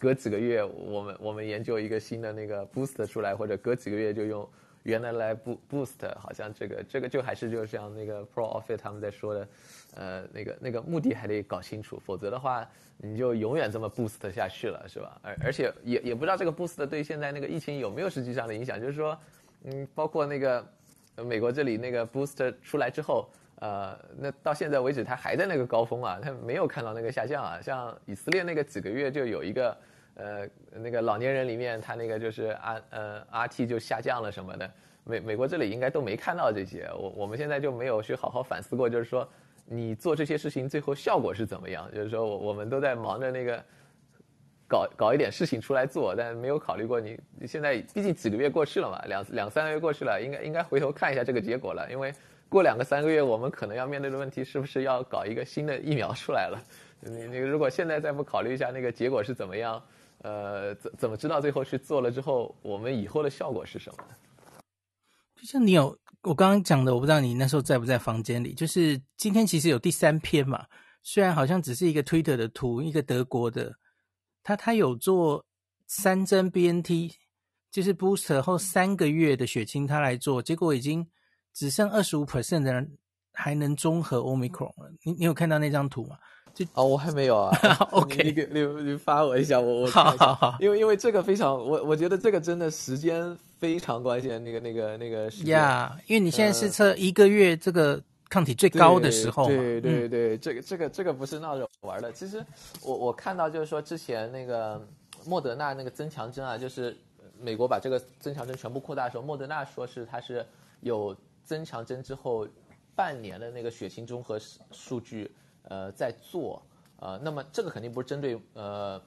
隔几个月我们我们研究一个新的那个 boost 出来，或者隔几个月就用原来来 boost，好像这个这个就还是就像那个 pro office 他们在说的，呃，那个那个目的还得搞清楚，否则的话你就永远这么 boost 下去了，是吧？而而且也也不知道这个 boost 对现在那个疫情有没有实际上的影响，就是说。嗯，包括那个美国这里那个 boost 出来之后，呃，那到现在为止它还在那个高峰啊，它没有看到那个下降啊。像以色列那个几个月就有一个，呃，那个老年人里面他那个就是 R 呃 RT 就下降了什么的。美美国这里应该都没看到这些，我我们现在就没有去好好反思过，就是说你做这些事情最后效果是怎么样？就是说我我们都在忙着那个。搞搞一点事情出来做，但没有考虑过你。你现在毕竟几个月过去了嘛，两两三个月过去了，应该应该回头看一下这个结果了。因为过两个三个月，我们可能要面对的问题，是不是要搞一个新的疫苗出来了？你你如果现在再不考虑一下那个结果是怎么样，呃，怎怎么知道最后去做了之后，我们以后的效果是什么？就像你有我刚刚讲的，我不知道你那时候在不在房间里。就是今天其实有第三篇嘛，虽然好像只是一个 Twitter 的图，一个德国的，他他有做三针 BNT，就是 booster 后三个月的血清，他来做，结果已经只剩二十五 percent 的人还能中和 Omicron 了。你你有看到那张图吗？就哦，我还没有啊。OK，你给你，你发我一下，我我好好好，因为因为这个非常，我我觉得这个真的时间非常关键。那个那个那个时间呀，yeah, 因为你现在是测一个月这个抗体最高的时候嘛，对对对，这个这个这个不是闹着玩的。其实我我看到就是说之前那个莫德纳那个增强针啊，就是美国把这个增强针全部扩大的时候，莫德纳说是它是有增强针之后半年的那个血清中和数据。呃，在做，呃，那么这个肯定不是针对呃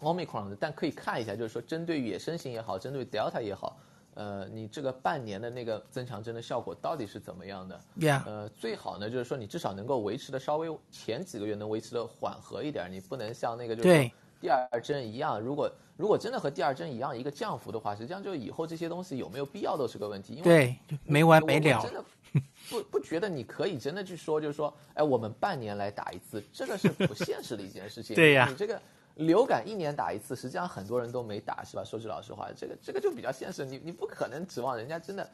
，Omicron 的，但可以看一下，就是说针对野生型也好，针对 Delta 也好，呃，你这个半年的那个增强针的效果到底是怎么样的？Yeah，呃，最好呢，就是说你至少能够维持的稍微前几个月能维持的缓和一点，你不能像那个就是第二针一样，如果如果真的和第二针一样一个降幅的话，实际上就以后这些东西有没有必要都是个问题，因为对，没完没了。真的。不不觉得你可以真的去说，就是说，哎，我们半年来打一次，这个是不现实的一件事情。对呀、啊，你这个流感一年打一次，实际上很多人都没打，是吧？说句老实话，这个这个就比较现实。你你不可能指望人家真的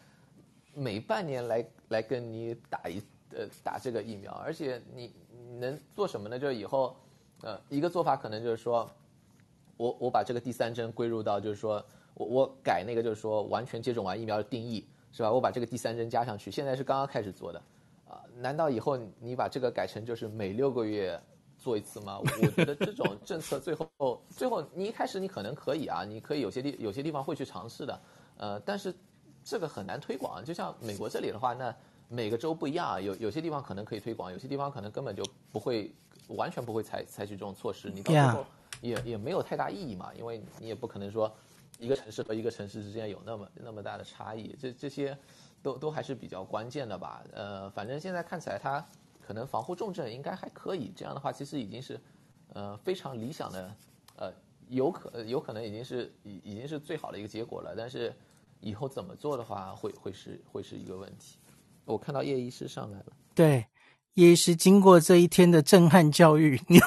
每半年来来跟你打一呃打这个疫苗，而且你能做什么呢？就是以后呃一个做法可能就是说，我我把这个第三针归入到就是说我我改那个就是说完全接种完疫苗的定义。是吧？我把这个第三针加上去，现在是刚刚开始做的，啊，难道以后你把这个改成就是每六个月做一次吗？我觉得这种政策最后最后你一开始你可能可以啊，你可以有些地有些地方会去尝试的，呃，但是这个很难推广。就像美国这里的话，那每个州不一样啊，有有些地方可能可以推广，有些地方可能根本就不会完全不会采采取这种措施，你到最后也也没有太大意义嘛，因为你也不可能说。一个城市和一个城市之间有那么那么大的差异，这这些都都还是比较关键的吧。呃，反正现在看起来它可能防护重症应该还可以。这样的话，其实已经是呃非常理想的，呃，有可有可能已经是已已经是最好的一个结果了。但是以后怎么做的话，会会是会是一个问题。我看到叶医师上来了，对，叶医师经过这一天的震撼教育，你。